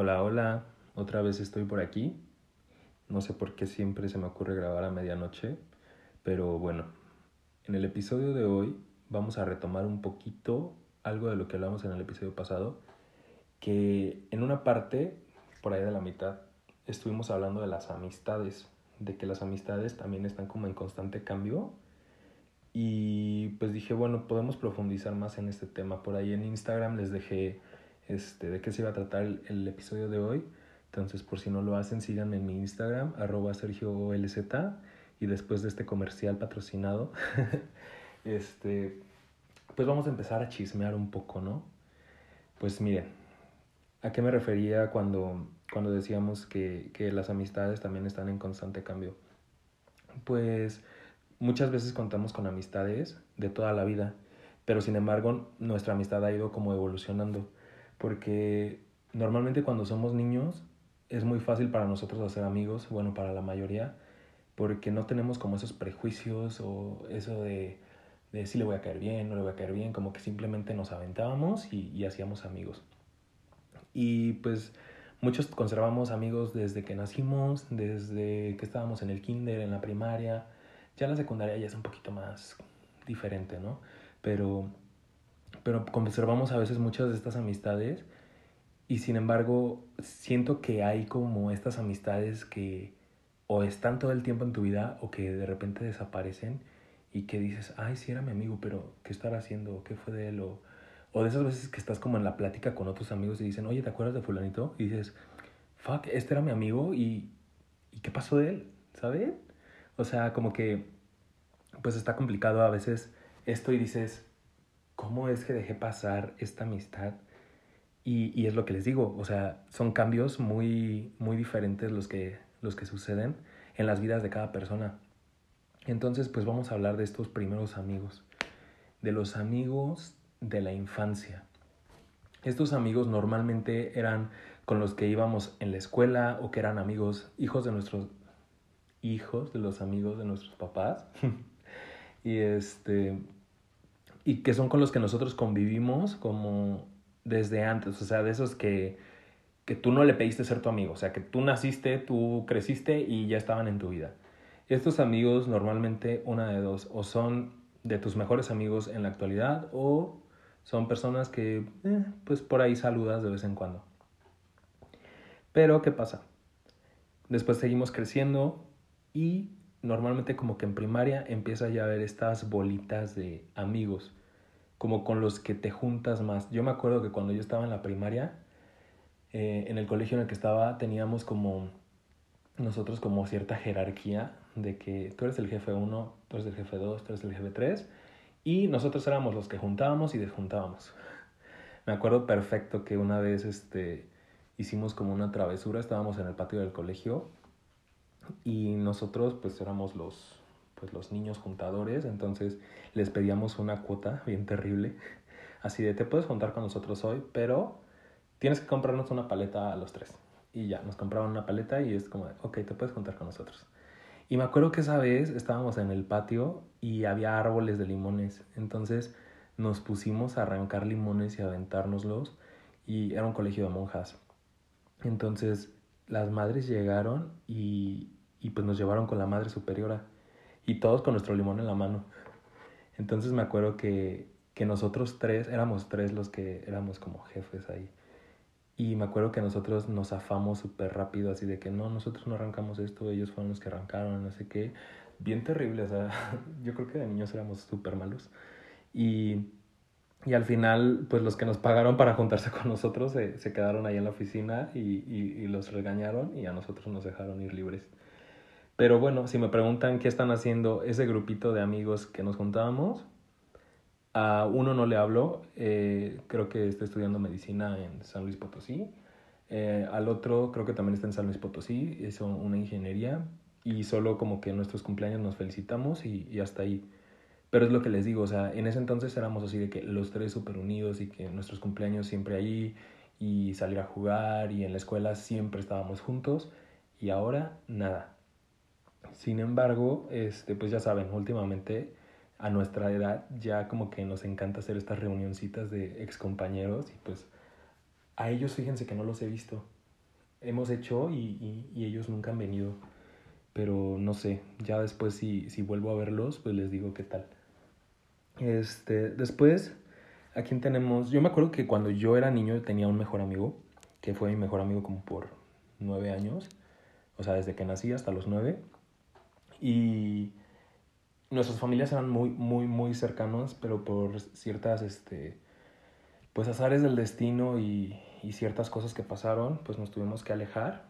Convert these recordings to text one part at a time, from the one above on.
Hola, hola, otra vez estoy por aquí. No sé por qué siempre se me ocurre grabar a medianoche, pero bueno, en el episodio de hoy vamos a retomar un poquito algo de lo que hablamos en el episodio pasado, que en una parte, por ahí de la mitad, estuvimos hablando de las amistades, de que las amistades también están como en constante cambio. Y pues dije, bueno, podemos profundizar más en este tema. Por ahí en Instagram les dejé este, de qué se iba a tratar el, episodio de hoy. Entonces, por si no lo hacen, síganme en mi Instagram, arroba SergioLZ. Y después de este comercial patrocinado, este, pues vamos a empezar a chismear un poco, ¿no? Pues miren, ¿a qué me refería cuando, cuando decíamos que, que las amistades también están en constante cambio? Pues muchas veces contamos con amistades de toda la vida, pero sin embargo nuestra amistad ha ido como evolucionando porque normalmente cuando somos niños es muy fácil para nosotros hacer amigos, bueno, para la mayoría, porque no tenemos como esos prejuicios o eso de, de si le voy a caer bien, no le voy a caer bien, como que simplemente nos aventábamos y, y hacíamos amigos. Y pues muchos conservamos amigos desde que nacimos, desde que estábamos en el kinder, en la primaria, ya la secundaria ya es un poquito más diferente, ¿no? Pero pero conservamos a veces muchas de estas amistades y sin embargo siento que hay como estas amistades que o están todo el tiempo en tu vida o que de repente desaparecen y que dices, ay, sí era mi amigo, pero ¿qué estará haciendo? ¿Qué fue de él? O, o de esas veces que estás como en la plática con otros amigos y dicen, oye, ¿te acuerdas de fulanito? Y dices, fuck, este era mi amigo y, ¿y qué pasó de él? ¿Sabes? O sea, como que pues está complicado a veces esto y dices, ¿cómo es que dejé pasar esta amistad? Y, y, es lo que les digo, o sea, son cambios muy, muy diferentes los que, los que suceden en las vidas de cada persona. Entonces, pues vamos a hablar de estos primeros amigos, de los amigos de la infancia. Estos amigos normalmente eran con los que íbamos en la escuela o que eran amigos, hijos de nuestros hijos, de los amigos de nuestros papás. y este, y que son con los que nosotros convivimos como desde antes, o sea, de esos que, que tú no le pediste ser tu amigo, o sea, que tú naciste, tú creciste y ya estaban en tu vida. Estos amigos normalmente una de dos, o son de tus mejores amigos en la actualidad o son personas que eh, pues por ahí saludas de vez en cuando. Pero ¿qué pasa? Después seguimos creciendo y normalmente como que en primaria empieza ya a ver estas bolitas de amigos como con los que te juntas más. Yo me acuerdo que cuando yo estaba en la primaria, eh, en el colegio en el que estaba, teníamos como nosotros como cierta jerarquía de que tú eres el jefe 1, tú eres el jefe 2, tú eres el jefe 3 y nosotros éramos los que juntábamos y desjuntábamos. Me acuerdo perfecto que una vez este, hicimos como una travesura, estábamos en el patio del colegio y nosotros pues éramos los pues los niños juntadores, entonces les pedíamos una cuota bien terrible, así de te puedes juntar con nosotros hoy, pero tienes que comprarnos una paleta a los tres. Y ya, nos compraban una paleta y es como, de, ok, te puedes juntar con nosotros. Y me acuerdo que esa vez estábamos en el patio y había árboles de limones, entonces nos pusimos a arrancar limones y aventárnoslos y era un colegio de monjas. Entonces las madres llegaron y, y pues nos llevaron con la madre superiora y todos con nuestro limón en la mano. Entonces me acuerdo que, que nosotros tres, éramos tres los que éramos como jefes ahí. Y me acuerdo que nosotros nos afamos súper rápido, así de que no, nosotros no arrancamos esto, ellos fueron los que arrancaron, no sé qué. Bien terrible, o sea, yo creo que de niños éramos súper malos. Y, y al final, pues los que nos pagaron para juntarse con nosotros se, se quedaron ahí en la oficina y, y, y los regañaron y a nosotros nos dejaron ir libres. Pero bueno, si me preguntan qué están haciendo ese grupito de amigos que nos juntábamos, a uno no le hablo, eh, creo que está estudiando medicina en San Luis Potosí. Eh, al otro creo que también está en San Luis Potosí, es una ingeniería y solo como que en nuestros cumpleaños nos felicitamos y, y, hasta ahí. Pero es lo que les digo, o sea, en ese entonces éramos así de que los tres súper unidos y que nuestros cumpleaños siempre ahí y salir a jugar y en la escuela siempre estábamos juntos y ahora nada. Sin embargo, este, pues ya saben, últimamente a nuestra edad ya como que nos encanta hacer estas reunioncitas de ex compañeros y pues a ellos fíjense que no los he visto. hemos hecho y, y, ellos nunca han venido. Pero no sé, ya después si, si vuelvo a verlos, pues les digo qué tal. Este, después, ¿a quién tenemos? Yo me acuerdo que cuando yo era niño tenía un mejor amigo, que fue mi mejor amigo como por nueve años, o sea, desde que nací hasta los nueve. Y nuestras familias eran muy, muy, muy cercanos, pero por ciertas, este, pues azares del destino y, y ciertas cosas que pasaron, pues nos tuvimos que alejar.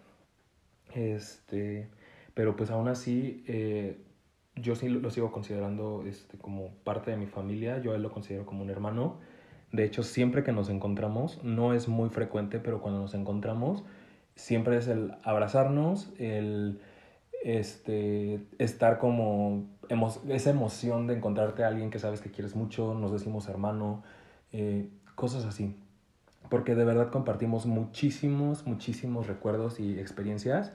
Este, pero pues aún así, eh, yo sí lo, sigo considerando este, como parte de mi familia, yo él lo considero como un hermano. De hecho, siempre que nos encontramos, no es muy frecuente, pero cuando nos encontramos, siempre es el abrazarnos, el este, estar como esa emoción de encontrarte a alguien que sabes que quieres mucho, nos decimos hermano, eh, cosas así porque de verdad compartimos muchísimos, muchísimos recuerdos y experiencias.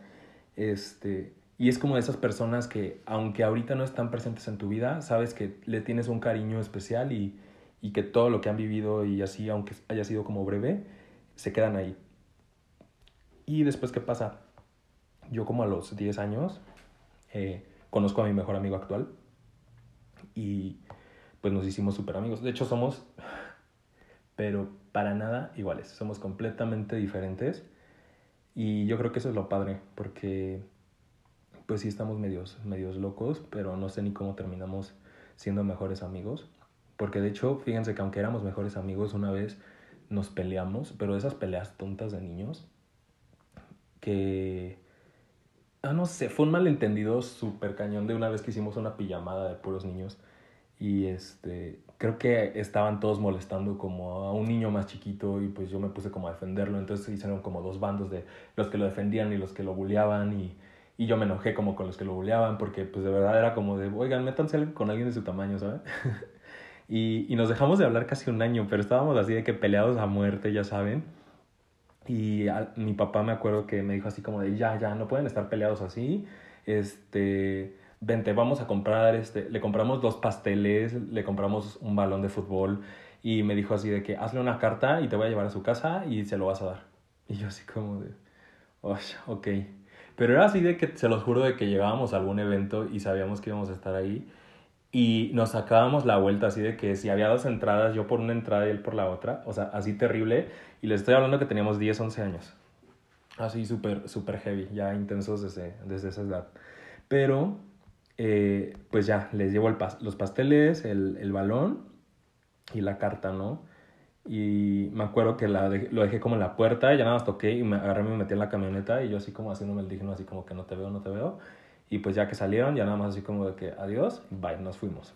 Este, y es como de esas personas que, aunque ahorita no están presentes en tu vida, sabes que le tienes un cariño especial y, y que todo lo que han vivido y así, aunque haya sido como breve, se quedan ahí. Y después, ¿qué pasa? Yo como a los 10 años eh, conozco a mi mejor amigo actual y pues nos hicimos súper amigos. De hecho, somos, pero para nada iguales, somos completamente diferentes y yo creo que eso es lo padre, porque pues sí estamos medios, medios locos, pero no sé ni cómo terminamos siendo mejores amigos, porque de hecho, fíjense que aunque éramos mejores amigos, una vez nos peleamos, pero esas peleas tontas de niños, que... Ah, no sé, fue un malentendido súper cañón de una vez que hicimos una pijamada de puros niños y este creo que estaban todos molestando como a un niño más chiquito y pues yo me puse como a defenderlo, entonces hicieron como dos bandos de los que lo defendían y los que lo bulleaban y, y yo me enojé como con los que lo bulleaban porque pues de verdad era como de, oigan, métanse con alguien de su tamaño, ¿sabes? y, y nos dejamos de hablar casi un año, pero estábamos así de que peleados a muerte, ya saben. Y mi papá me acuerdo que me dijo así como de, ya, ya, no pueden estar peleados así, este vente, vamos a comprar, este, le compramos dos pasteles, le compramos un balón de fútbol y me dijo así de que hazle una carta y te voy a llevar a su casa y se lo vas a dar. Y yo así como de, oh, ok. Pero era así de que, se los juro, de que llegábamos a algún evento y sabíamos que íbamos a estar ahí y nos sacábamos la vuelta así de que si había dos entradas, yo por una entrada y él por la otra, o sea, así terrible. Y les estoy hablando que teníamos 10, 11 años. Así súper, súper heavy, ya intensos desde, desde esa edad. Pero eh, pues ya, les llevo el los pasteles, el, el, balón y la carta, ¿no? Y me acuerdo que la lo dejé como en la puerta, ya nada más toqué y me agarré y me metí en la camioneta y yo así como haciéndome el digno, así como que no te veo, no te veo. Y pues ya que salieron, ya nada más así como de que adiós, bye, nos fuimos.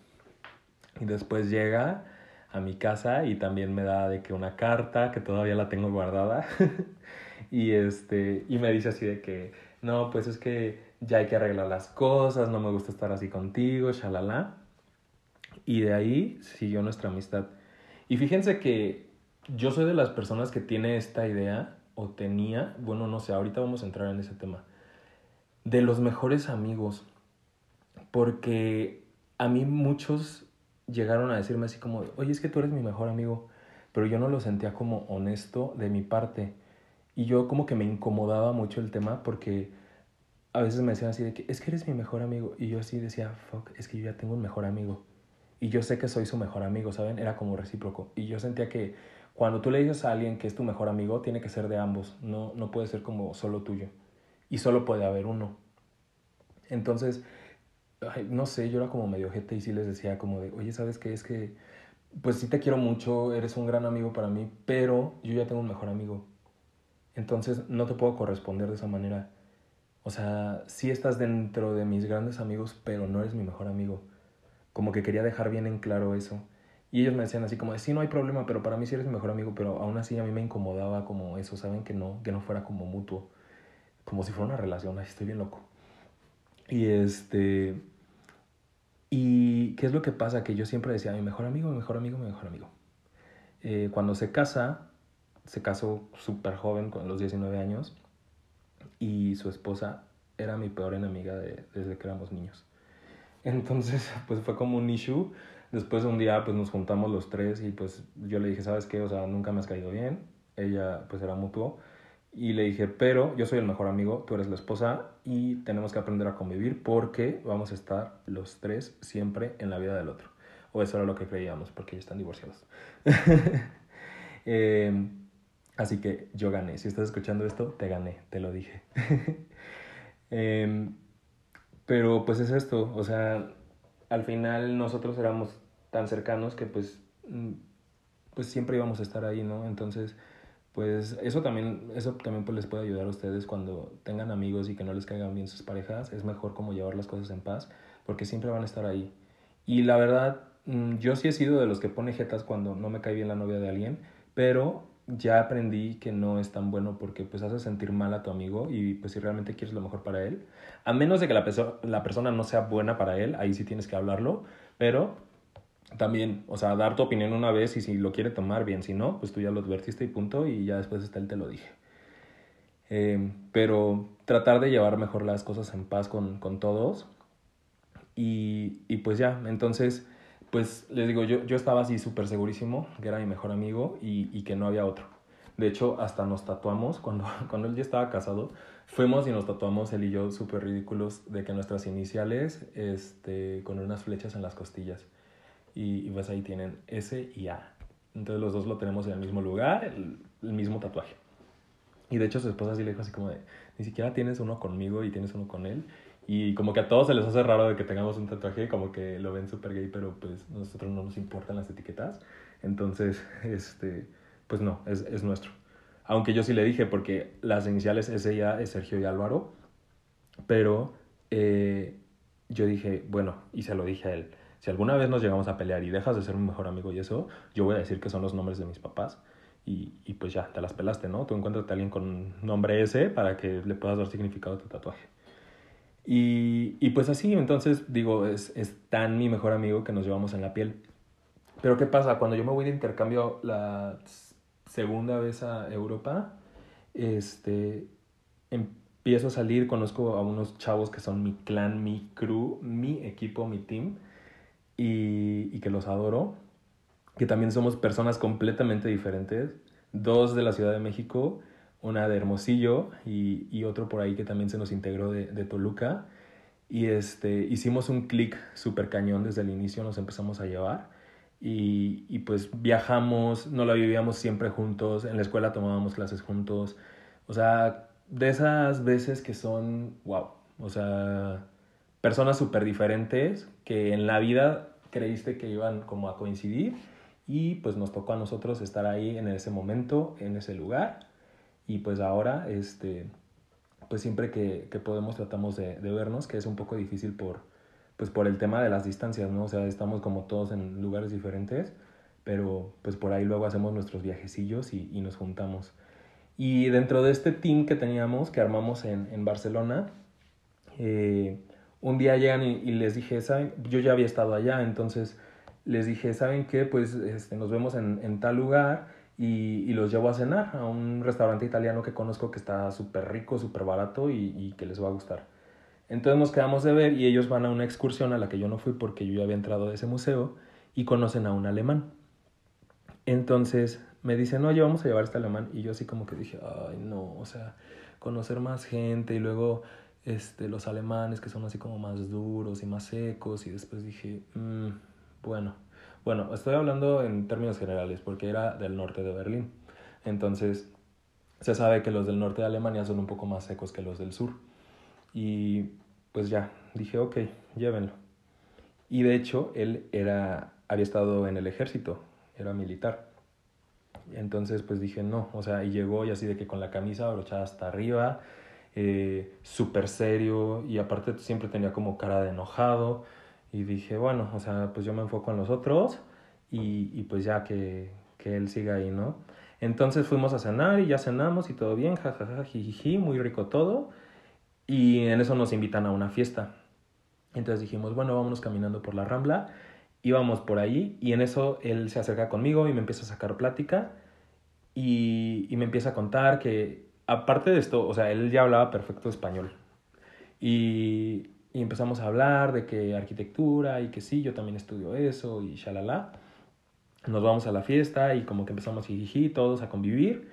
Y después llega a mi casa y también me da de que una carta que todavía la tengo guardada. y este, y me dice así de que, no, pues es que ya hay que arreglar las cosas, no me gusta estar así contigo, shalala. Y de ahí siguió nuestra amistad. Y fíjense que yo soy de las personas que tiene esta idea, o tenía, bueno, no sé, ahorita vamos a entrar en ese tema, de los mejores amigos. Porque a mí muchos llegaron a decirme así como, oye, es que tú eres mi mejor amigo, pero yo no lo sentía como honesto de mi parte. Y yo como que me incomodaba mucho el tema porque a veces me decían así de que es que eres mi mejor amigo. Y yo así decía, fuck, es que yo ya tengo un mejor amigo. Y yo sé que soy su mejor amigo, ¿saben? Era como recíproco. Y yo sentía que cuando tú le dices a alguien que es tu mejor amigo, tiene que ser de ambos. No, no puede ser como solo tuyo. Y solo puede haber uno. Entonces, no sé, yo era como medio gente y sí les decía como de, oye, ¿sabes qué? Es que, pues sí te quiero mucho, eres un gran amigo para mí, pero yo ya tengo un mejor amigo. Entonces, no te puedo corresponder de esa manera o sea, sí estás dentro de mis grandes amigos, pero no eres mi mejor amigo. Como que quería dejar bien en claro eso. Y ellos me decían así como, sí, no hay problema, pero para mí sí eres mi mejor amigo, pero aún así a mí me incomodaba como eso, ¿saben? Que no, que no fuera como mutuo, como si fuera una relación, así estoy bien loco. Y este... ¿Y qué es lo que pasa? Que yo siempre decía, mi mejor amigo, mi mejor amigo, mi mejor amigo. Eh, cuando se casa, se casó súper joven, con los 19 años, y su esposa era mi peor enemiga de, desde que éramos niños. Entonces, pues fue como un issue. Después un día, pues nos juntamos los tres y pues yo le dije, ¿sabes qué? O sea, nunca me has caído bien. Ella, pues era mutuo. Y le dije, pero yo soy el mejor amigo, tú eres la esposa y tenemos que aprender a convivir porque vamos a estar los tres siempre en la vida del otro. O eso era lo que creíamos, porque ya están divorciados. Em, así que yo gané. Si estás escuchando esto, te gané, te lo dije. Em, pero pues es esto, o sea, al final nosotros éramos tan cercanos que pues, mm, pues siempre íbamos a estar ahí, ¿no? Entonces, pues eso también, eso también pues les puede ayudar a ustedes cuando tengan amigos y que no les caigan bien sus parejas, es mejor como llevar las cosas en paz, porque siempre van a estar ahí. Y la verdad, mm, yo sí he sido de los que pone jetas cuando no me cae bien la novia de alguien, pero ya aprendí que no es tan bueno porque pues hace sentir mal a tu amigo y pues si realmente quieres lo mejor para él, a menos de que la, la persona no sea buena para él, ahí sí tienes que hablarlo, pero también, o sea, dar tu opinión una vez y si lo quiere tomar bien, si no, pues tú ya lo advertiste y punto y ya después está él te lo dije. Em, pero tratar de llevar mejor las cosas en paz con, con todos y, y pues ya, entonces pues les digo, yo, yo estaba así súper segurísimo que era mi mejor amigo y, y, que no había otro. De hecho, hasta nos tatuamos, cuando, cuando él ya estaba casado, fuimos y nos tatuamos él y yo súper ridículos de que nuestras iniciales, este, con unas flechas en las costillas. Y, y, pues ahí tienen S y A. Entonces los dos lo tenemos en el mismo lugar, el, el mismo tatuaje. Y de hecho su esposa sí le dijo así como de, ni siquiera tienes uno conmigo y tienes uno con él. Y como que a todos se les hace raro de que tengamos un tatuaje, como que lo ven súper gay, pero pues nosotros no nos importan las etiquetas. Entonces, este, pues no, es, es nuestro. Aunque yo sí le dije, porque las iniciales S ya es Sergio y Álvaro, pero eh, yo dije, bueno, y se lo dije a él, si alguna vez nos llegamos a pelear y dejas de ser mi mejor amigo y eso, yo voy a decir que son los nombres de mis papás. Y, y pues ya, te las pelaste, ¿no? Tú encuentras a alguien con nombre S para que le puedas dar significado a tu tatuaje. Y, y pues así, entonces digo, es, es tan mi mejor amigo que nos llevamos en la piel. Pero ¿qué pasa? Cuando yo me voy de intercambio la segunda vez a Europa, este, empiezo a salir, conozco a unos chavos que son mi clan, mi crew, mi equipo, mi team, y, y que los adoro, que también somos personas completamente diferentes, dos de la Ciudad de México una de Hermosillo y, y, otro por ahí que también se nos integró de, de Toluca. Y este, hicimos un clic súper cañón desde el inicio, nos empezamos a llevar. Y, y, pues viajamos, no la vivíamos siempre juntos, en la escuela tomábamos clases juntos. O sea, de esas veces que son, wow, o sea, personas súper diferentes que en la vida creíste que iban como a coincidir y pues nos tocó a nosotros estar ahí en ese momento, en ese lugar y pues ahora, este, pues siempre que, que podemos tratamos de, de, vernos, que es un poco difícil por, pues por el tema de las distancias, ¿no? O sea, estamos como todos en lugares diferentes, pero pues por ahí luego hacemos nuestros viajecillos y, y nos juntamos. Y dentro de este team que teníamos, que armamos en, en Barcelona, eh, un día llegan y, les dije, ¿saben? Yo ya había estado allá, entonces les dije, ¿saben qué? Pues este, nos vemos en, en tal lugar y, y, los llevo a cenar a un restaurante italiano que conozco que está súper rico, súper barato y, y, que les va a gustar. Entonces nos quedamos de ver y ellos van a una excursión a la que yo no fui porque yo ya había entrado a ese museo y conocen a un alemán. Entonces me dicen, oye, vamos a llevar a este alemán. Y yo así como que dije, ay, no, o sea, conocer más gente y luego este, los alemanes que son así como más duros y más secos. Y después dije, mmm, bueno bueno, estoy hablando en términos generales porque era del norte de Berlín. Entonces, se sabe que los del norte de Alemania son un poco más secos que los del sur. Y pues ya, dije, ok, llévenlo. Y de hecho, él era, había estado en el ejército, era militar. Entonces, pues dije, no, o sea, y llegó y así de que con la camisa abrochada hasta arriba, eh, súper serio, y aparte siempre tenía como cara de enojado. Y dije, bueno, o sea, pues yo me enfoco en los otros y, y pues ya que, que él siga ahí, ¿no? Entonces fuimos a cenar y ya cenamos y todo bien, jajaja, jijiji, muy rico todo. Y en eso nos invitan a una fiesta. Entonces dijimos, bueno, vámonos caminando por la rambla. Íbamos por ahí y en eso él se acerca conmigo y me empieza a sacar plática y, y me empieza a contar que, aparte de esto, o sea, él ya hablaba perfecto español. Y, empezamos a hablar de que arquitectura y que sí, yo también estudio eso y shalala. Nos vamos a la fiesta y como que empezamos jiji, todos a convivir.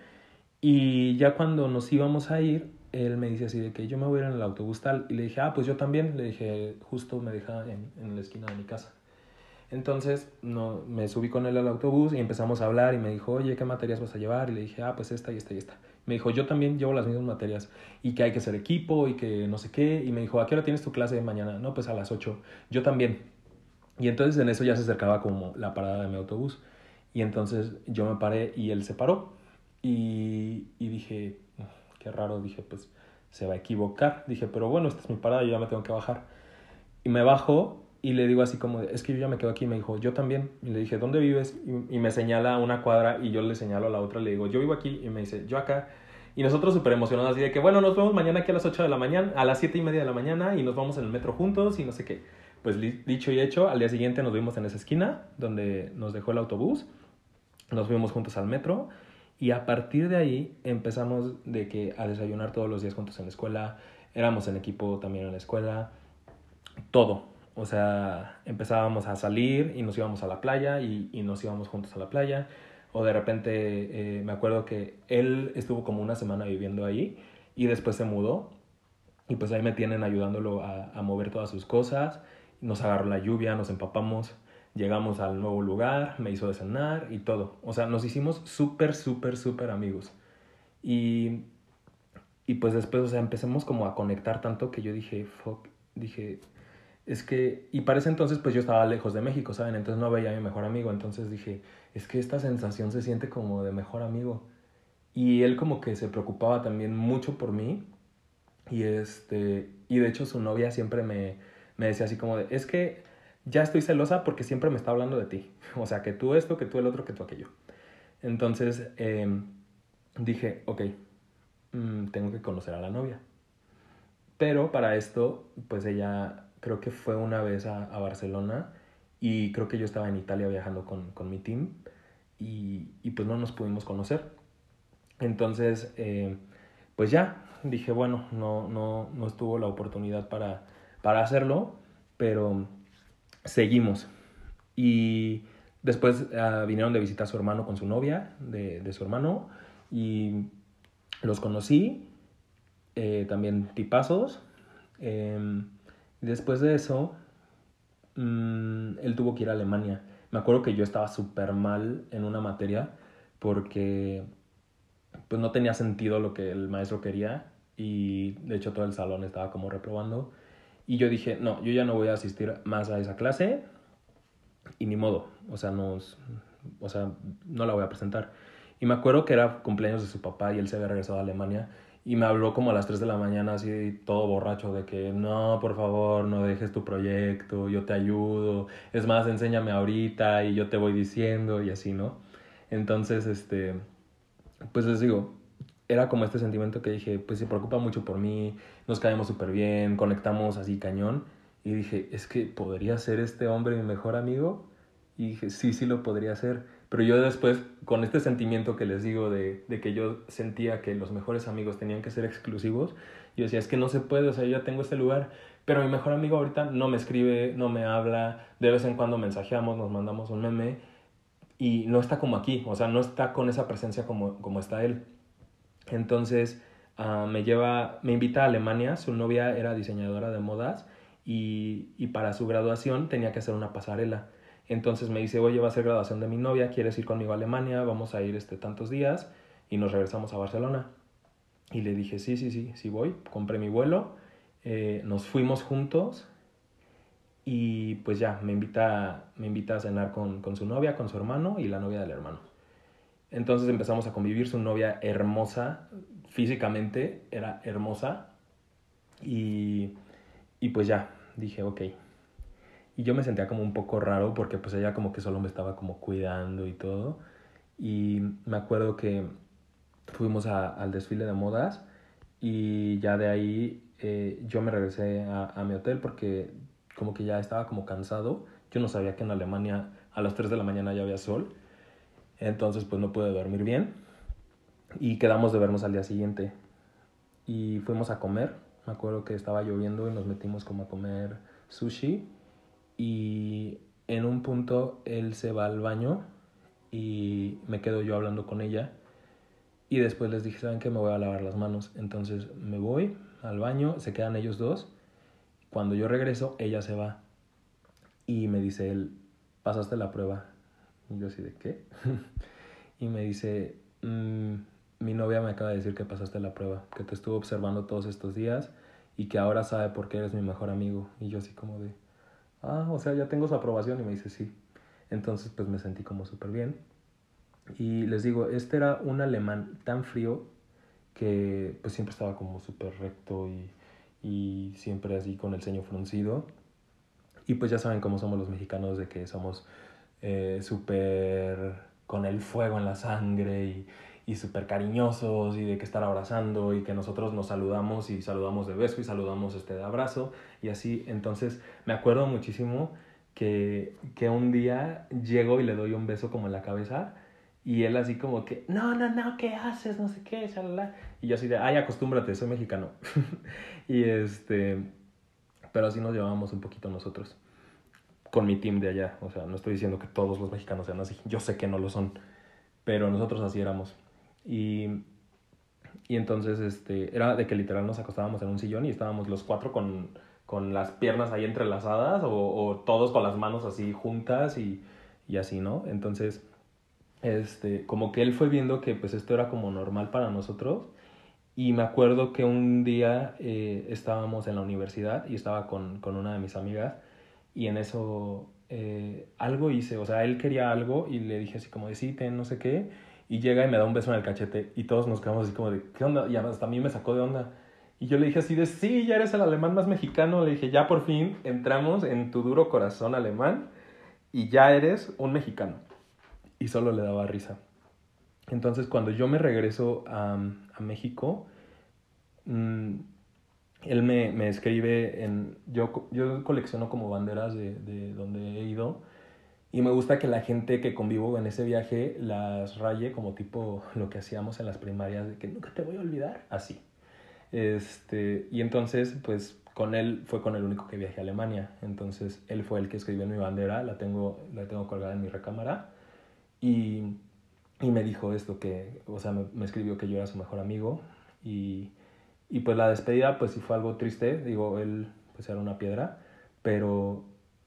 Y ya cuando nos íbamos a ir, él me dice así de que yo me voy a ir en el autobús tal. Y le dije, ah, pues yo también. Le dije, justo me deja en, en la esquina de mi casa. Entonces no, me subí con él al autobús y empezamos a hablar y me dijo, oye, ¿qué materias vas a llevar? Y le dije, ah, pues esta y esta y esta. Me dijo, yo también llevo las mismas materias y que hay que ser equipo y que no sé qué. Y me dijo, ¿a qué hora tienes tu clase de mañana? No, pues a las 8. Yo también. Y entonces en eso ya se acercaba como la parada de mi autobús. Y entonces yo me paré y él se paró. Y, y dije, qué raro, dije, pues se va a equivocar. Dije, pero bueno, esta es mi parada, yo ya me tengo que bajar. Y me bajo y le digo así como, es que yo ya me quedo aquí. Y me dijo, yo también. Y le dije, ¿dónde vives? Y, me señala una cuadra y yo le señalo a la otra. Le digo, yo vivo aquí. Y me dice, yo acá. Y nosotros súper emocionados así de que, bueno, nos vemos mañana aquí a las 8 de la mañana, a las 7 y media de la mañana y nos vamos en el metro juntos y no sé qué. Pues dicho y hecho, al día siguiente nos vimos en esa esquina donde nos dejó el autobús. Nos fuimos juntos al metro y a partir de ahí empezamos de que a desayunar todos los días juntos en la escuela. Éramos en equipo también en la escuela. Todo, o sea, empezábamos a salir y nos íbamos a la playa y, y nos íbamos juntos a la playa. O de repente eh, me acuerdo que él estuvo como una semana viviendo ahí y después se mudó. Y pues ahí me tienen ayudándolo a, a mover todas sus cosas. Nos agarró la lluvia, nos empapamos, llegamos al nuevo lugar, me hizo de cenar y todo. O sea, nos hicimos súper, súper, súper amigos. Y, y pues después, o sea, empecemos como a conectar tanto que yo dije, fuck, dije, es que, y para ese entonces pues yo estaba lejos de México, ¿saben? Entonces no veía a mi mejor amigo, entonces dije, es que esta sensación se siente como de mejor amigo. Y él como que se preocupaba también mucho por mí. Y este, y de hecho su novia siempre me, me decía así como de, es que ya estoy celosa porque siempre me está hablando de ti. O sea, que tú esto, que tú el otro, que tú aquello. Entonces em, dije, ok, mm, tengo que conocer a la novia. Pero para esto, pues ella creo que fue una vez a, Barcelona y creo que yo estaba en Italia viajando con, con mi team y, y, pues no nos pudimos conocer. Entonces, eh, pues ya, dije, bueno, no, no, no estuvo la oportunidad para, para hacerlo, pero seguimos. Y después uh, vinieron de visita a su hermano con su novia, de, de su hermano, y los conocí, eh, también tipazos. Eh, Después de eso, mmm, él tuvo que ir a Alemania. Me acuerdo que yo estaba súper mal en una materia porque pues no tenía sentido lo que el maestro quería y de hecho todo el salón estaba como reprobando. Y yo dije, no, yo ya no voy a asistir más a esa clase y ni modo, o sea, no, o sea, no la voy a presentar. Y me acuerdo que era cumpleaños de su papá y él se había regresado a Alemania y me habló como a las 3 de la mañana así todo borracho de que no, por favor, no dejes tu proyecto, yo te ayudo, es más, enséñame ahorita y yo te voy diciendo y así, ¿no? Entonces, este, pues les digo, era como este sentimiento que dije, pues se preocupa mucho por mí, nos caemos súper bien, conectamos así cañón. Y dije, es que podría ser este hombre mi mejor amigo. Y dije, sí, sí lo podría ser. Pero yo después, con este sentimiento que les digo de, de, que yo sentía que los mejores amigos tenían que ser exclusivos, yo decía, es que no se puede, o sea, yo ya tengo este lugar, pero mi mejor amigo ahorita no me escribe, no me habla, de vez en cuando mensajeamos, nos mandamos un meme y no está como aquí, o sea, no está con esa presencia como, como está él. Entonces, uh, me lleva, me invita a Alemania, su novia era diseñadora de modas y, y para su graduación tenía que hacer una pasarela. Entonces me dice, oye, va a ser graduación de mi novia, ¿quieres ir conmigo a Alemania? Vamos a ir este, tantos días y nos regresamos a Barcelona. Y le dije, sí, sí, sí, sí voy. Compré mi vuelo, eh, nos fuimos juntos y pues ya, me invita, me invita a cenar con, con su novia, con su hermano y la novia del hermano. Entonces empezamos a convivir, su novia hermosa, físicamente era hermosa y, y pues ya, dije, ok, y yo me sentía como un poco raro porque pues ella como que solo me estaba como cuidando y todo. Y me acuerdo que fuimos a, al desfile de modas y ya de ahí eh, yo me regresé a, a, mi hotel porque como que ya estaba como cansado. Yo no sabía que en Alemania a las 3 de la mañana ya había sol. Entonces pues no pude dormir bien. Y quedamos de vernos al día siguiente. Y fuimos a comer. Me acuerdo que estaba lloviendo y nos metimos como a comer sushi y en un punto él se va al baño y me quedo yo hablando con ella Y después les dije, ¿saben qué? Me voy a lavar las manos. Entonces me voy al baño, se quedan ellos dos. Cuando yo regreso, ella se va. Y me dice él, ¿pasaste la prueba? Y yo así de qué? y me dice, mm, mi novia me acaba de decir que pasaste la prueba, que te estuvo observando todos estos días y que ahora sabe por qué eres mi mejor amigo. Y yo así como de, ah, o sea, ya tengo su aprobación. Y me dice, sí. Entonces pues me sentí como súper bien. Y les digo, este era un alemán tan frío que pues siempre estaba como súper recto y, y siempre así con el ceño fruncido. Y pues ya saben cómo somos los mexicanos, de que somos eh, súper con el fuego en la sangre y, y súper cariñosos y de que estar abrazando y que nosotros nos saludamos y saludamos de beso y saludamos este de abrazo y así. Entonces me acuerdo muchísimo que, que un día llego y le doy un beso como en la cabeza y él así como que, no, no, no, ¿qué haces? No sé qué, shalala. Y yo así de, ay, acostúmbrate, soy mexicano. y este, pero así nos llevábamos un poquito nosotros. Con mi team de allá. O sea, no estoy diciendo que todos los mexicanos sean así. Yo sé que no lo son. Pero nosotros así éramos. Y, y entonces, este, era de que literal nos acostábamos en un sillón y estábamos los cuatro con, con las piernas ahí entrelazadas o, o todos con las manos así juntas y, y así, ¿no? Entonces este, como que él fue viendo que pues esto era como normal para nosotros. Y me acuerdo que un día eh, estábamos en la universidad y estaba con, con, una de mis amigas y en eso eh, algo hice, o sea, él quería algo y le dije así como sí, no sé qué y llega y me da un beso en el cachete y todos nos quedamos así como de ¿qué onda? Y hasta a mí me sacó de onda. Y yo le dije así de sí, ya eres el alemán más mexicano, le dije ya por fin entramos en tu duro corazón alemán y ya eres un mexicano y solo le daba risa. Entonces cuando yo me regreso a, a México, mmm, él me, me, escribe en... Yo, yo colecciono como banderas de, de, donde he ido y me gusta que la gente que convivo en ese viaje las raye como tipo lo que hacíamos en las primarias de que nunca te voy a olvidar, así. Este, y entonces, pues con él fue con el único que viajé a Alemania. Entonces él fue el que escribió en mi bandera, la tengo, la tengo colgada en mi recámara. Y, y me dijo esto, que, o sea, me, me, escribió que yo era su mejor amigo. Y, y pues la despedida, pues sí fue algo triste. Digo, él pues era una piedra. Pero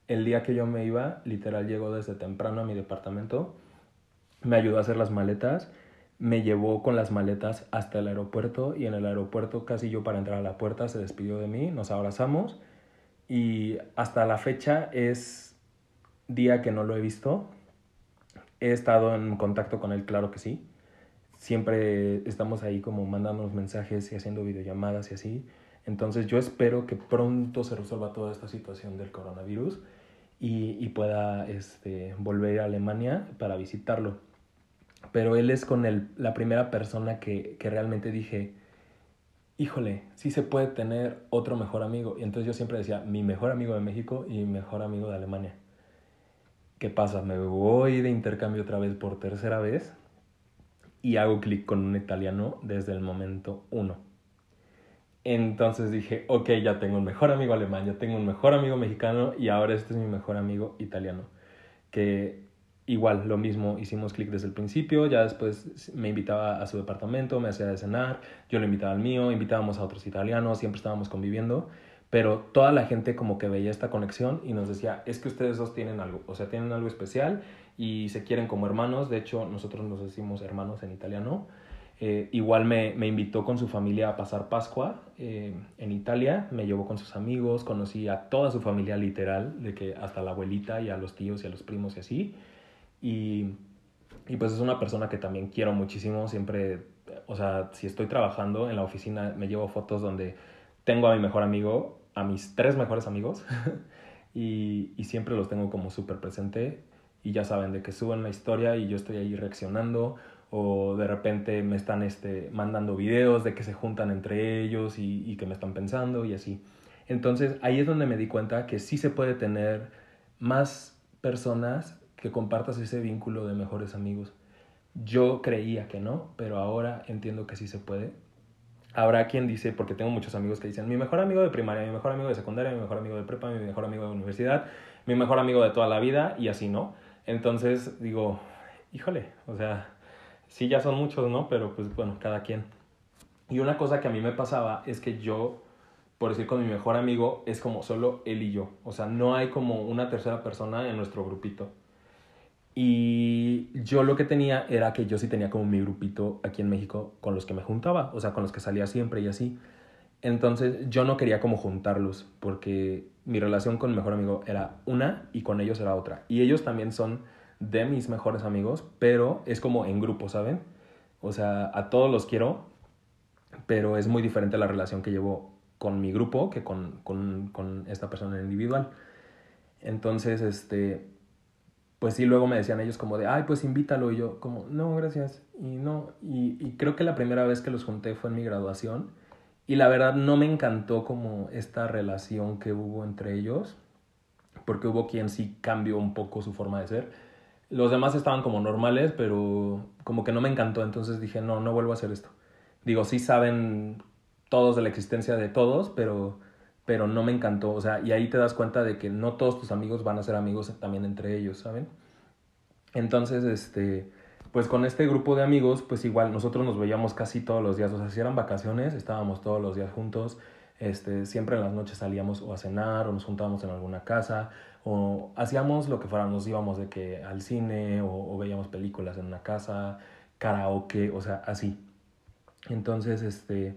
el día que yo me iba, literal llegó desde temprano a mi departamento. Me ayudó a hacer las maletas. Me llevó con las maletas hasta el aeropuerto. Y en el aeropuerto, casi yo para entrar a la puerta, se despidió de mí. Nos abrazamos. Y hasta la fecha es día que no lo he visto He estado en contacto con él, claro que sí. Siempre estamos ahí como mandándonos mensajes y haciendo videollamadas y así. Entonces yo espero que pronto se resuelva toda esta situación del coronavirus y, pueda este, volver a Alemania para visitarlo. Pero él es con el, la primera persona que, que realmente dije, híjole, sí se puede tener otro mejor amigo. Y entonces yo siempre decía, mi mejor amigo de México y mi mejor amigo de Alemania. ¿Qué pasa? Me voy de intercambio otra vez por tercera vez y hago clic con un italiano desde el momento uno. Entonces dije, ok, ya tengo un mejor amigo alemán, ya tengo un mejor amigo mexicano y ahora este es mi mejor amigo italiano. Que igual, lo mismo, hicimos clic desde el principio, ya después me invitaba a su departamento, me hacía de cenar, yo lo invitaba al mío, invitábamos a otros italianos, siempre estábamos conviviendo pero toda la gente como que veía esta conexión y nos decía, es que ustedes dos tienen algo, o sea, tienen algo especial y se quieren como hermanos, de hecho nosotros nos decimos hermanos en italiano. Eh, igual me, me, invitó con su familia a pasar Pascua eh, en Italia, me llevó con sus amigos, conocí a toda su familia literal, de que hasta la abuelita y a los tíos y a los primos y así. Y, y pues es una persona que también quiero muchísimo, siempre, o sea, si estoy trabajando en la oficina me llevo fotos donde tengo a mi mejor amigo a mis tres mejores amigos y, y, siempre los tengo como súper presente y ya saben de que suben la historia y yo estoy ahí reaccionando o de repente me están este, mandando videos de que se juntan entre ellos y, y que me están pensando y así. Entonces ahí es donde me di cuenta que sí se puede tener más personas que compartas ese vínculo de mejores amigos. Yo creía que no, pero ahora entiendo que sí se puede Habrá quien dice, porque tengo muchos amigos que dicen, mi mejor amigo de primaria, mi mejor amigo de secundaria, mi mejor amigo de prepa, mi mejor amigo de universidad, mi mejor amigo de toda la vida, y así, ¿no? Entonces digo, híjole, o sea, sí, ya son muchos, ¿no? Pero pues bueno, cada quien. Y una cosa que a mí me pasaba es que yo, por decir con mi mejor amigo, es como solo él y yo. O sea, no hay como una tercera persona en nuestro grupito. Y yo lo que tenía era que yo sí tenía como mi grupito aquí en México con los que me juntaba, o sea, con los que salía siempre y así. Entonces yo no quería como juntarlos porque mi relación con mi mejor amigo era una y con ellos era otra. Y ellos también son de mis mejores amigos, pero es como en grupo, ¿saben? O sea, a todos los quiero, pero es muy diferente la relación que llevo con mi grupo que con, con, con esta persona individual. Entonces, este, pues sí, luego me decían ellos como de, ay, pues invítalo. Y yo como, no, gracias. Y no, y, y creo que la primera vez que los junté fue en mi graduación. Y la verdad no me encantó como esta relación que hubo entre ellos, porque hubo quien sí cambió un poco su forma de ser. Los demás estaban como normales, pero como que no me encantó, entonces dije, no, no vuelvo a hacer esto. Digo, sí saben todos de la existencia de todos, pero, pero no me encantó. O sea, y ahí te das cuenta de que no todos tus amigos van a ser amigos también entre ellos, ¿saben? Entonces, este, pues con este grupo de amigos, pues igual nosotros nos veíamos casi todos los días. O sea, si eran vacaciones, estábamos todos los días juntos. Este, siempre en las noches salíamos o a cenar o nos juntábamos en alguna casa o hacíamos lo que fuera, nos íbamos de que al cine o, veíamos películas en una casa, karaoke, o sea, así. Entonces, este,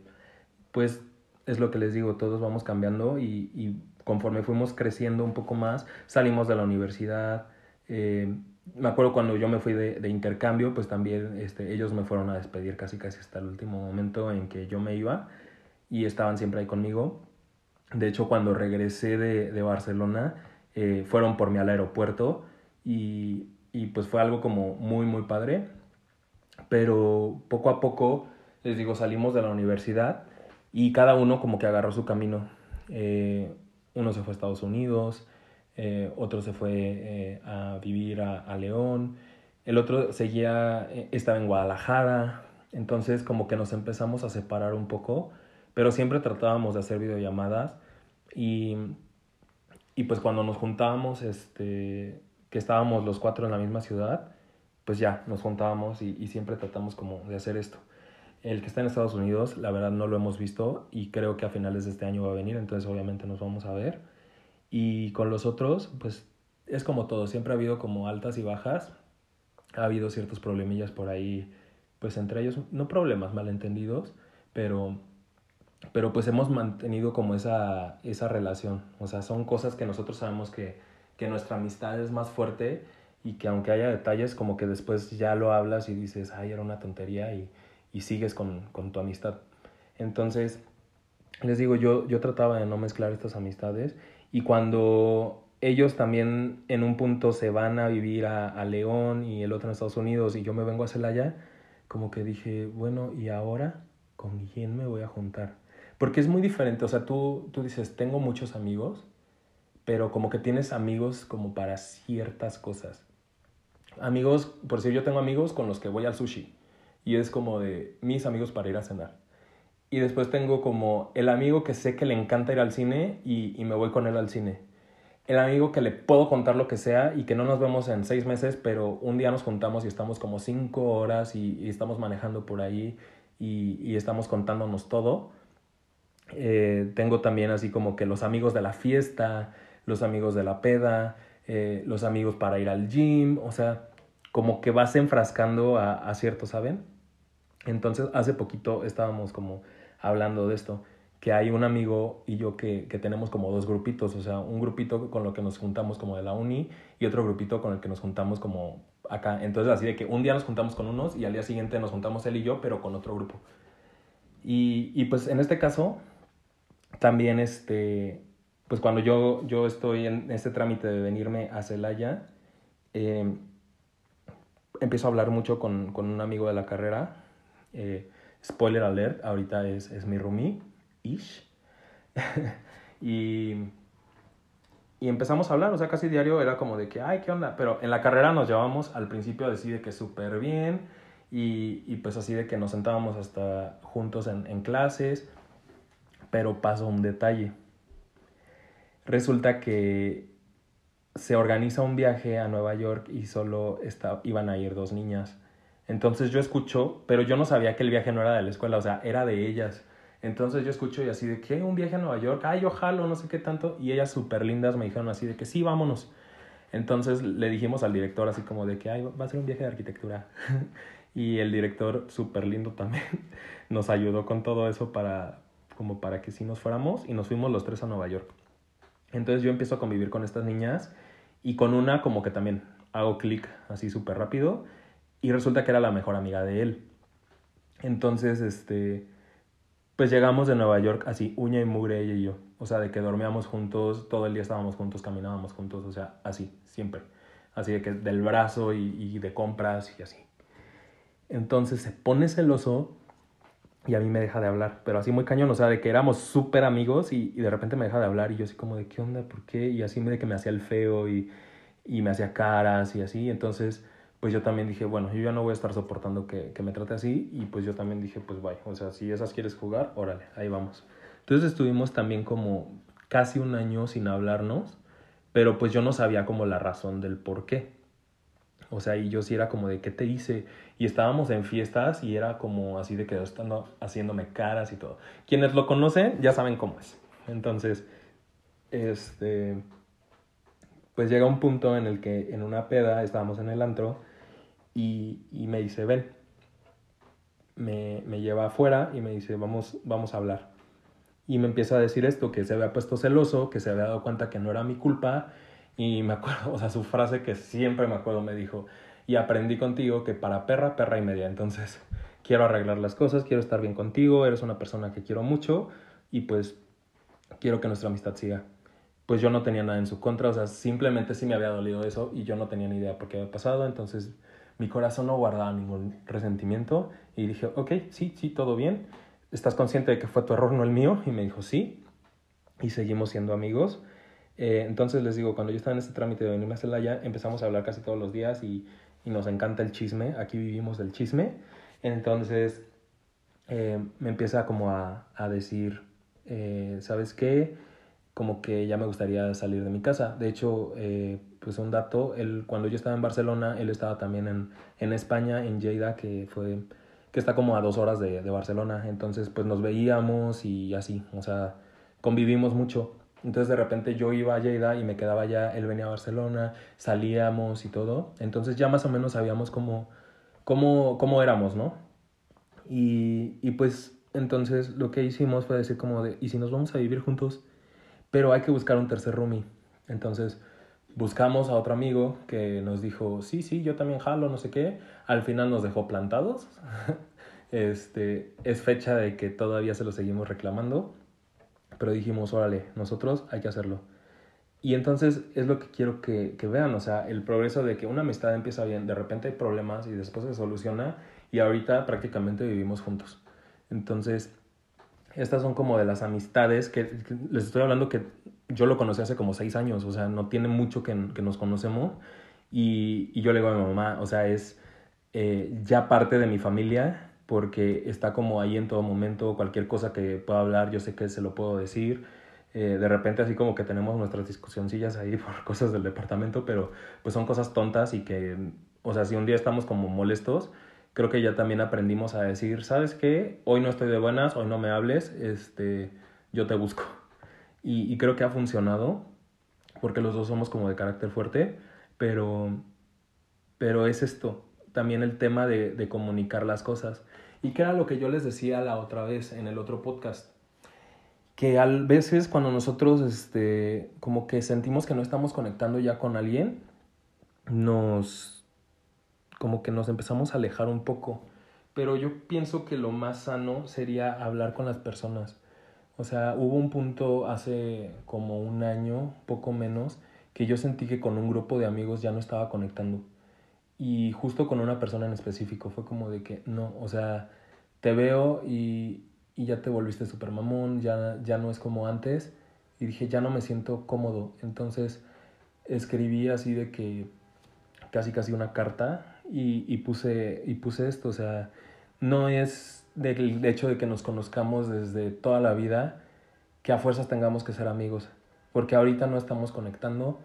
pues es lo que les digo, todos vamos cambiando y, y conforme fuimos creciendo un poco más, salimos de la universidad. Eh, me acuerdo cuando yo me fui de, de, intercambio, pues también este, ellos me fueron a despedir casi casi hasta el último momento en que yo me iba y estaban siempre ahí conmigo. De hecho, cuando regresé de, de Barcelona, eh, fueron por mí al aeropuerto y, y pues fue algo como muy, muy padre. Pero poco a poco, les digo, salimos de la universidad y cada uno como que agarró su camino. Eh, uno se fue a Estados Unidos, eh, otro se fue a vivir a, a, León, el otro seguía, estaba en Guadalajara, entonces como que nos empezamos a separar un poco, pero siempre tratábamos de hacer videollamadas y y pues cuando nos juntábamos, este, que estábamos los cuatro en la misma ciudad, pues ya nos juntábamos y, y, siempre tratamos como de hacer esto. El que está en Estados Unidos, la verdad no lo hemos visto y creo que a finales de este año va a venir, entonces obviamente nos vamos a ver. Y con los otros, pues es como todo, siempre ha habido como altas y bajas, ha habido ciertos problemillas por ahí, pues entre ellos, no problemas malentendidos, pero pero pues hemos mantenido como esa, esa relación. O sea, son cosas que nosotros sabemos que, que nuestra amistad es más fuerte y que aunque haya detalles, como que después ya lo hablas y dices, ay, era una tontería y, y sigues con, con, tu amistad. Entonces, les digo, yo, yo trataba de no mezclar estas amistades y cuando ellos también en un punto se van a vivir a, a León y el otro en Estados Unidos y yo me vengo a Celaya, como que dije, bueno, ¿y ahora con quién me voy a juntar? Porque es muy diferente, o sea, tú, tú dices, tengo muchos amigos, pero como que tienes amigos como para ciertas cosas. Amigos, por si yo tengo amigos con los que voy al sushi y es como de mis amigos para ir a cenar. Y después tengo como el amigo que sé que le encanta ir al cine y, y me voy con él al cine. El amigo que le puedo contar lo que sea y que no nos vemos en seis meses, pero un día nos juntamos y estamos como cinco horas y, y estamos manejando por ahí y, y estamos contándonos todo eh, tengo también así como que los amigos de la fiesta, los amigos de la peda, eh, los amigos para ir al gym, o sea, como que vas enfrascando a, a cierto, ¿saben? Entonces, hace poquito estábamos como hablando de esto, que hay un amigo y yo que, que tenemos como dos grupitos, o sea, un grupito con lo que nos juntamos como de la uni y otro grupito con el que nos juntamos como acá. Entonces, así de que un día nos juntamos con unos y al día siguiente nos juntamos él y yo, pero con otro grupo. Y, y pues en este caso, también, este, pues cuando yo, yo estoy en este trámite de venirme a Celaya, eh, empiezo a hablar mucho con, con, un amigo de la carrera. Eh, spoiler alert, ahorita es, es mi roomie, Ish. y, y empezamos a hablar, o sea, casi diario era como de que, ay, ¿qué onda? Pero en la carrera nos llevamos al principio a decir de que súper bien y, y, pues así de que nos sentábamos hasta juntos en clases pero pasó un detalle. Resulta que se organiza un viaje a Nueva York y solo está, iban a ir dos niñas. Entonces yo escucho, pero yo no sabía que el viaje no era de la escuela, o sea, era de ellas. Entonces yo escucho y así de que un viaje a Nueva York, ay, yo jalo, no sé qué tanto. Y ellas súper lindas me dijeron así de que sí, vámonos. Entonces le dijimos al director así como de que ay, va a ser un viaje de arquitectura. y el director súper lindo también nos ayudó con todo eso para como para que sí nos fuéramos y nos fuimos los tres a Nueva York. Entonces yo empiezo a convivir con estas niñas y con una como que también hago clic así súper rápido y resulta que era la mejor amiga de él. Entonces, este, pues llegamos de Nueva York así, uña y mugre ella y yo. O sea, de que dormíamos juntos, todo el día estábamos juntos, caminábamos juntos, o sea, así, siempre. Así de que del brazo y, de compras y así. Entonces se pone celoso y a mí me deja de hablar, pero así muy cañón, o sea, de que éramos súper amigos y, de repente me deja de hablar y yo así como de, ¿qué onda? ¿Por qué? Y así de que me hacía el feo y, y me hacía caras y así. Entonces pues yo también dije, bueno, yo ya no voy a estar soportando que, que me trate así y pues yo también dije, pues vaya, o sea, si esas quieres jugar, órale, ahí vamos. Entonces estuvimos también como casi un año sin hablarnos, pero pues yo no sabía como la razón del por qué. O sea, y yo sí era como de qué te hice. Y estábamos en fiestas y era como así de que estando haciéndome caras y todo. Quienes lo conocen ya saben cómo es. Entonces, este, pues llega un punto en el que en una peda estábamos en el antro y, y me dice, ven, me, me, lleva afuera y me dice, vamos, vamos a hablar. Y me empieza a decir esto, que se había puesto celoso, que se había dado cuenta que no era mi culpa. Y me acuerdo, o sea, su frase que siempre me acuerdo me dijo, y aprendí contigo que para perra, perra y media. Entonces, quiero arreglar las cosas, quiero estar bien contigo, eres una persona que quiero mucho y pues quiero que nuestra amistad siga. Pues yo no tenía nada en su contra, o sea, simplemente sí me había dolido eso y yo no tenía ni idea por qué había pasado, entonces mi corazón no guardaba ningún resentimiento y dije, ok, sí, sí, todo bien. ¿Estás consciente de que fue tu error, no el mío? Y me dijo, sí. Y seguimos siendo amigos. Eh, entonces les digo, cuando yo estaba en este trámite de venirme a Celaya, empezamos a hablar casi todos los días y, y nos encanta el chisme. Aquí vivimos del chisme. Entonces eh, me empieza como a, a decir, eh, ¿sabes qué? Como que ya me gustaría salir de mi casa. De hecho, pues un dato, él, cuando yo estaba en Barcelona, él estaba también en, en España, en Lleida, que fue que está como a dos horas de, de, Barcelona. Entonces, pues nos veíamos y así, o sea, convivimos mucho. Entonces, de repente yo iba a Lleida y me quedaba allá, él venía a Barcelona, salíamos y todo. Entonces, ya más o menos sabíamos cómo, cómo, cómo éramos, ¿no? Y, y pues, entonces lo que hicimos fue decir como de, ¿y si nos vamos a vivir juntos? Pero hay que buscar un tercer roomie. Entonces, buscamos a otro amigo que nos dijo, sí, sí, yo también jalo, no sé qué. Al final nos dejó plantados. este, es fecha de que todavía se lo seguimos reclamando. Pero dijimos, órale, nosotros hay que hacerlo. Y entonces es lo que quiero que, que vean, o sea, el progreso de que una amistad empieza bien, de repente hay problemas y después se soluciona y ahorita prácticamente vivimos juntos. Entonces, estas son como de las amistades que, les estoy hablando que yo lo conocí hace como seis años, o sea, no tiene mucho que, que nos conocemos. Y, y, yo le digo a mi mamá, o sea, es eh, ya parte de mi familia porque está como ahí en todo momento, cualquier cosa que pueda hablar, yo sé que se lo puedo decir. Eh, de repente así como que tenemos nuestras discusioncillas ahí por cosas del departamento, pero pues son cosas tontas y que, o sea, si un día estamos como molestos, creo que ya también aprendimos a decir, ¿sabes qué? Hoy no estoy de buenas, hoy no me hables, este, yo te busco. Y, y creo que ha funcionado, porque los dos somos como de carácter fuerte, pero, pero es esto, también el tema de, de comunicar las cosas. Y que era lo que yo les decía la otra vez en el otro podcast que a veces cuando nosotros este como que sentimos que no estamos conectando ya con alguien nos como que nos empezamos a alejar un poco. Pero yo pienso que lo más sano sería hablar con las personas. O sea, hubo un punto hace como un año, poco menos, que yo sentí que con un grupo de amigos ya no estaba conectando. Y justo con una persona en específico fue como de que no, o sea, te veo y, y ya te volviste súper mamón, ya, ya no es como antes. Y dije, ya no me siento cómodo. Entonces escribí así de que casi casi una carta y, y, puse, y puse esto, o sea, no es del hecho de que nos conozcamos desde toda la vida que a fuerzas tengamos que ser amigos, porque ahorita no estamos conectando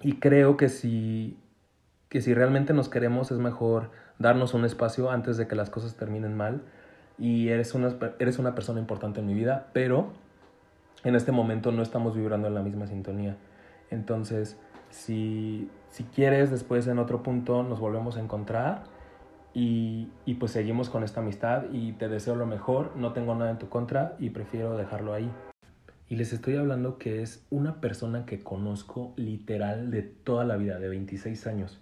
y creo que si, que si realmente nos queremos es mejor darnos un espacio antes de que las cosas terminen mal. Y eres una, eres una persona importante en mi vida, pero en este momento no estamos vibrando en la misma sintonía. Entonces, si, si quieres, después en otro punto nos volvemos a encontrar y, y, pues seguimos con esta amistad y te deseo lo mejor, no tengo nada en tu contra y prefiero dejarlo ahí. Y les estoy hablando que es una persona que conozco literal de toda la vida, de 26 años.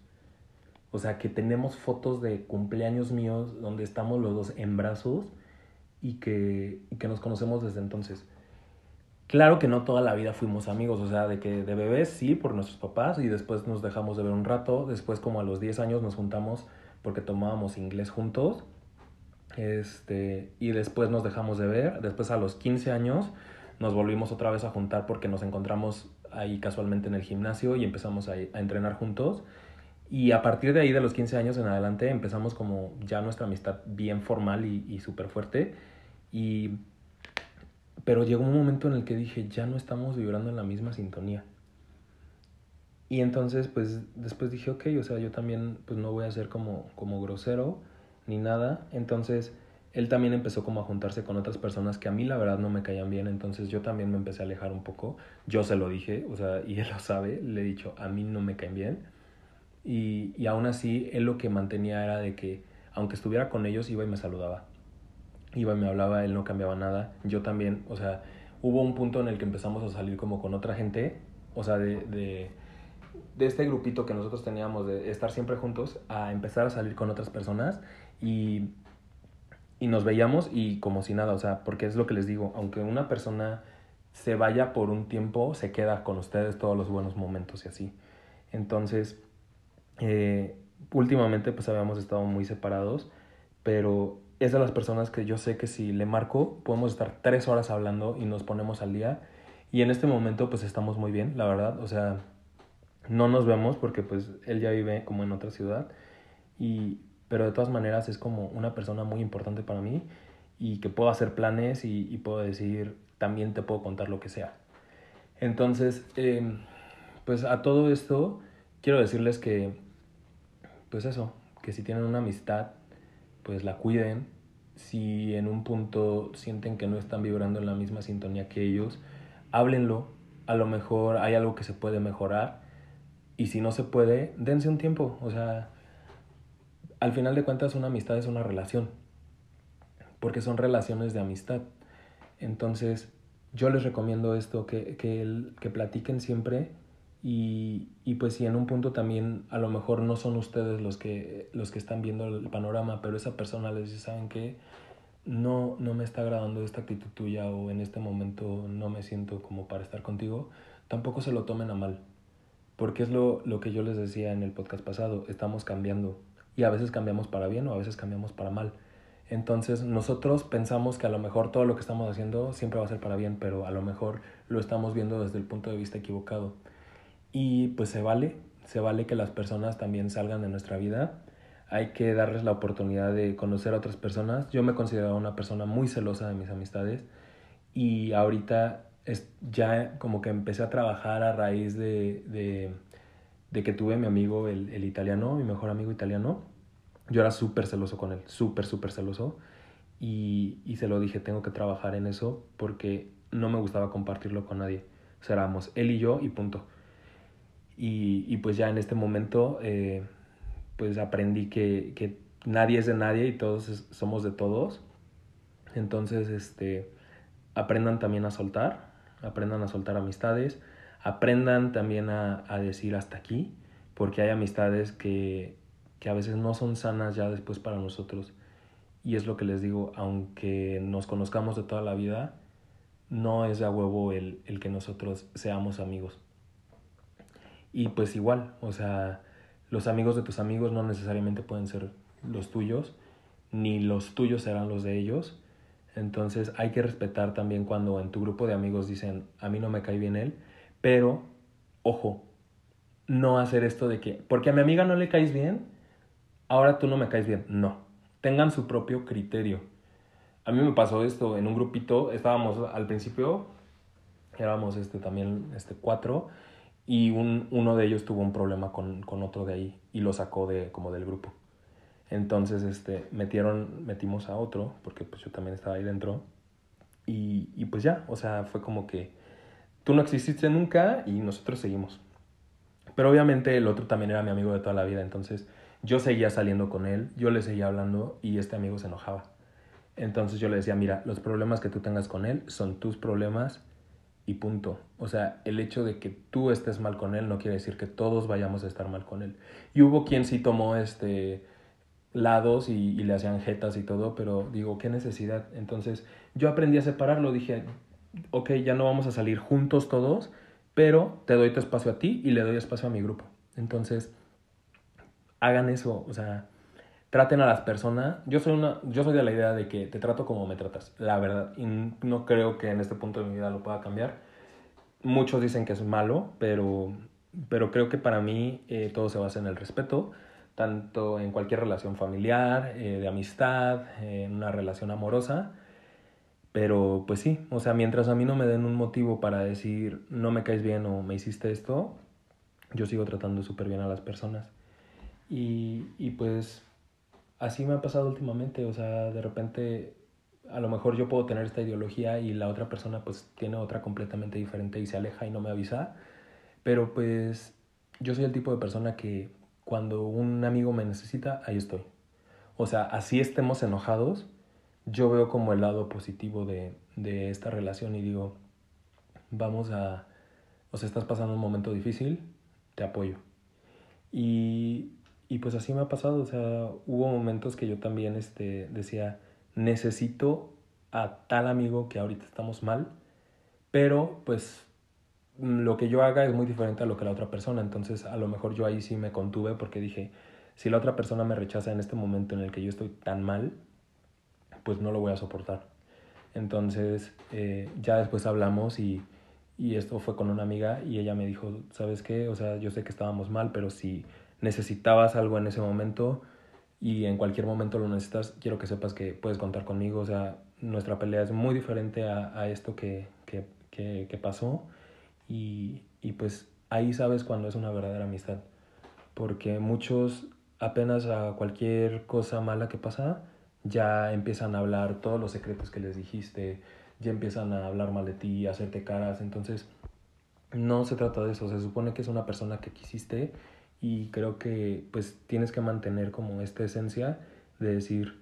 O sea, que tenemos fotos de cumpleaños míos donde estamos los dos en brazos y que, y que nos conocemos desde entonces. Claro que no toda la vida fuimos amigos, o sea, de que de bebés sí, por nuestros papás, y después nos dejamos de ver un rato, después como a los 10 años nos juntamos porque tomábamos inglés juntos, este, y después nos dejamos de ver, después a los 15 años nos volvimos otra vez a juntar porque nos encontramos ahí casualmente en el gimnasio y empezamos a, a entrenar juntos, y a partir de ahí, de los 15 años en adelante, empezamos como ya nuestra amistad bien formal y, y súper fuerte, y pero llegó un momento en el que dije, ya no estamos vibrando en la misma sintonía. Y entonces, pues, después dije, ok, o sea, yo también, pues, no voy a ser como, como grosero ni nada. Entonces, él también empezó como a juntarse con otras personas que a mí la verdad no me caían bien. Entonces, yo también me empecé a alejar un poco. Yo se lo dije, o sea, y él lo sabe. Le he dicho, a mí no me caen bien. Y, y aún así, él lo que mantenía era de que, aunque estuviera con ellos, iba y me saludaba iba y me hablaba, él no cambiaba nada, yo también, o sea, hubo un punto en el que empezamos a salir como con otra gente, o sea, de, de, de este grupito que nosotros teníamos de estar siempre juntos, a empezar a salir con otras personas y, y nos veíamos y como si nada, o sea, porque es lo que les digo, aunque una persona se vaya por un tiempo, se queda con ustedes todos los buenos momentos y así. Entonces, eh, últimamente pues habíamos estado muy separados, pero es de las personas que yo sé que si le marco podemos estar tres horas hablando y nos ponemos al día. Y en este momento pues estamos muy bien, la verdad. O sea, no nos vemos porque pues él ya vive como en otra ciudad. Y, pero de todas maneras es como una persona muy importante para mí y que puedo hacer planes y, puedo decir, también te puedo contar lo que sea. Entonces, eh, pues a todo esto quiero decirles que, pues eso, que si tienen una amistad pues la cuiden. Si en un punto sienten que no están vibrando en la misma sintonía que ellos, háblenlo. A lo mejor hay algo que se puede mejorar. Y si no se puede, dense un tiempo. O sea, al final de cuentas una amistad es una relación. Porque son relaciones de amistad. Entonces, yo les recomiendo esto, que, que, que platiquen siempre y, y, pues si en un punto también a lo mejor no son ustedes los que, los que están viendo el panorama, pero esa persona les dice, ¿saben qué? No, no me está agradando esta actitud tuya o en este momento no me siento como para estar contigo, tampoco se lo tomen a mal. Porque es lo, lo que yo les decía en el podcast pasado, estamos cambiando y a veces cambiamos para bien o a veces cambiamos para mal. Entonces nosotros pensamos que a lo mejor todo lo que estamos haciendo siempre va a ser para bien, pero a lo mejor lo estamos viendo desde el punto de vista equivocado. Y pues se vale, se vale que las personas también salgan de nuestra vida. Hay que darles la oportunidad de conocer a otras personas. Yo me considero una persona muy celosa de mis amistades y ahorita es, ya como que empecé a trabajar a raíz de, de, de que tuve mi amigo, el, el, italiano, mi mejor amigo italiano. Yo era súper celoso con él, súper, súper celoso. Y, y se lo dije, tengo que trabajar en eso porque no me gustaba compartirlo con nadie. O éramos él y yo y punto. Y, y pues ya en este momento eh, pues aprendí que, que, nadie es de nadie y todos somos de todos. Entonces, este, aprendan también a soltar, aprendan a soltar amistades, aprendan también a, a decir hasta aquí, porque hay amistades que, que a veces no son sanas ya después para nosotros. Y es lo que les digo, aunque nos conozcamos de toda la vida, no es a huevo el, el que nosotros seamos amigos. Y pues igual, o sea, los amigos de tus amigos no necesariamente pueden ser los tuyos, ni los tuyos serán los de ellos. Entonces hay que respetar también cuando en tu grupo de amigos dicen, a mí no me cae bien él, pero, ojo, no hacer esto de que, porque a mi amiga no le caes bien, ahora tú no me caes bien. No, tengan su propio criterio. A mí me pasó esto en un grupito, estábamos al principio, éramos este, también este, cuatro, y un, uno de ellos tuvo un problema con, con, otro de ahí y lo sacó de, como del grupo. Entonces, este, metieron, metimos a otro, porque pues yo también estaba ahí dentro. Y, y pues ya, o sea, fue como que tú no exististe nunca y nosotros seguimos. Pero obviamente el otro también era mi amigo de toda la vida, entonces yo seguía saliendo con él, yo le seguía hablando y este amigo se enojaba. Entonces yo le decía, mira, los problemas que tú tengas con él son tus problemas y punto. O sea, el hecho de que tú estés mal con él no quiere decir que todos vayamos a estar mal con él. Y hubo quien sí tomó este lados y, y le hacían jetas y todo, pero digo, qué necesidad. Entonces yo aprendí a separarlo, dije, ok, ya no vamos a salir juntos todos, pero te doy tu espacio a ti y le doy espacio a mi grupo. Entonces, hagan eso, o sea, traten a las personas. Yo soy, una, yo soy de la idea de que te trato como me tratas, la verdad, y no creo que en este punto de mi vida lo pueda cambiar. Muchos dicen que es malo, pero, pero creo que para mí eh, todo se basa en el respeto, tanto en cualquier relación familiar, eh, de amistad, en una relación amorosa pero pues sí, o sea, mientras a mí no me den un motivo para decir no me caes bien o me hiciste esto, yo sigo tratando súper bien a las personas. Y, y pues así me ha pasado últimamente, o sea, de repente a lo mejor yo puedo tener esta ideología y la otra persona pues tiene otra completamente diferente y se aleja y no me avisa, pero pues yo soy el tipo de persona que cuando un amigo me necesita, ahí estoy. O sea, así estemos enojados, yo veo como el lado positivo de, de esta relación y digo, vamos a, o sea, estás pasando un momento difícil, te apoyo. Y, y pues así me ha pasado, o sea, hubo momentos que yo también este, decía, necesito a tal amigo que ahorita estamos mal, pero pues lo que yo haga es muy diferente a lo que la otra persona, entonces a lo mejor yo ahí sí me contuve porque dije, si la otra persona me rechaza en este momento en el que yo estoy tan mal, pues no lo voy a soportar. Entonces eh, ya después hablamos y, y esto fue con una amiga y ella me dijo, ¿sabes qué? O sea, yo sé que estábamos mal, pero si necesitabas algo en ese momento y en cualquier momento lo necesitas, quiero que sepas que puedes contar conmigo. O sea, nuestra pelea es muy diferente a, a esto que, que, que, que pasó y, y pues ahí sabes cuando es una verdadera amistad. Porque muchos apenas a cualquier cosa mala que pasa, ya empiezan a hablar todos los secretos que les dijiste, ya empiezan a hablar mal de ti, a hacerte caras, entonces no se trata de eso, se supone que es una persona que quisiste y creo que pues tienes que mantener como esta esencia de decir,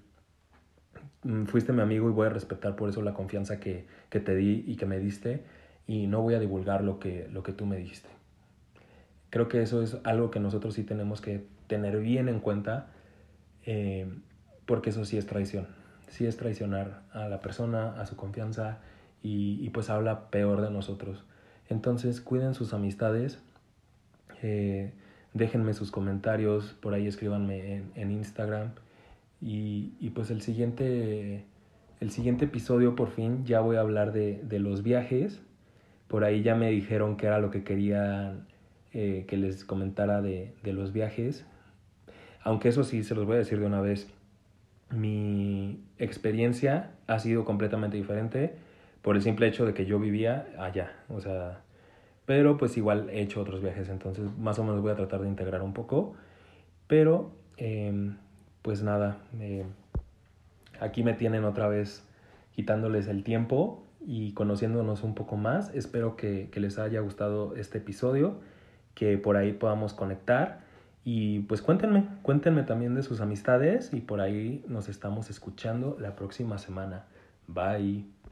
mm, fuiste mi amigo y voy a respetar por eso la confianza que, que te di y que me diste y no voy a divulgar lo que, lo que tú me dijiste. Creo que eso es algo que nosotros sí tenemos que tener bien en cuenta. Eh, porque eso sí es traición. Sí es traicionar a la persona, a su confianza y, y pues habla peor de nosotros. Entonces cuiden sus amistades, eh, déjenme sus comentarios, por ahí escríbanme en, en Instagram y, y, pues el siguiente, el siguiente episodio por fin ya voy a hablar de, de los viajes. Por ahí ya me dijeron que era lo que querían eh, que les comentara de, de los viajes. Aunque eso sí, se los voy a decir de una vez mi experiencia ha sido completamente diferente por el simple hecho de que yo vivía allá, o sea, pero pues igual he hecho otros viajes, entonces más o menos voy a tratar de integrar un poco, pero eh, pues nada, aquí me tienen otra vez quitándoles el tiempo y conociéndonos un poco más, espero que, que les haya gustado este episodio, que por ahí podamos conectar y pues cuéntenme, cuéntenme también de sus amistades y por ahí nos estamos escuchando la próxima semana. Bye.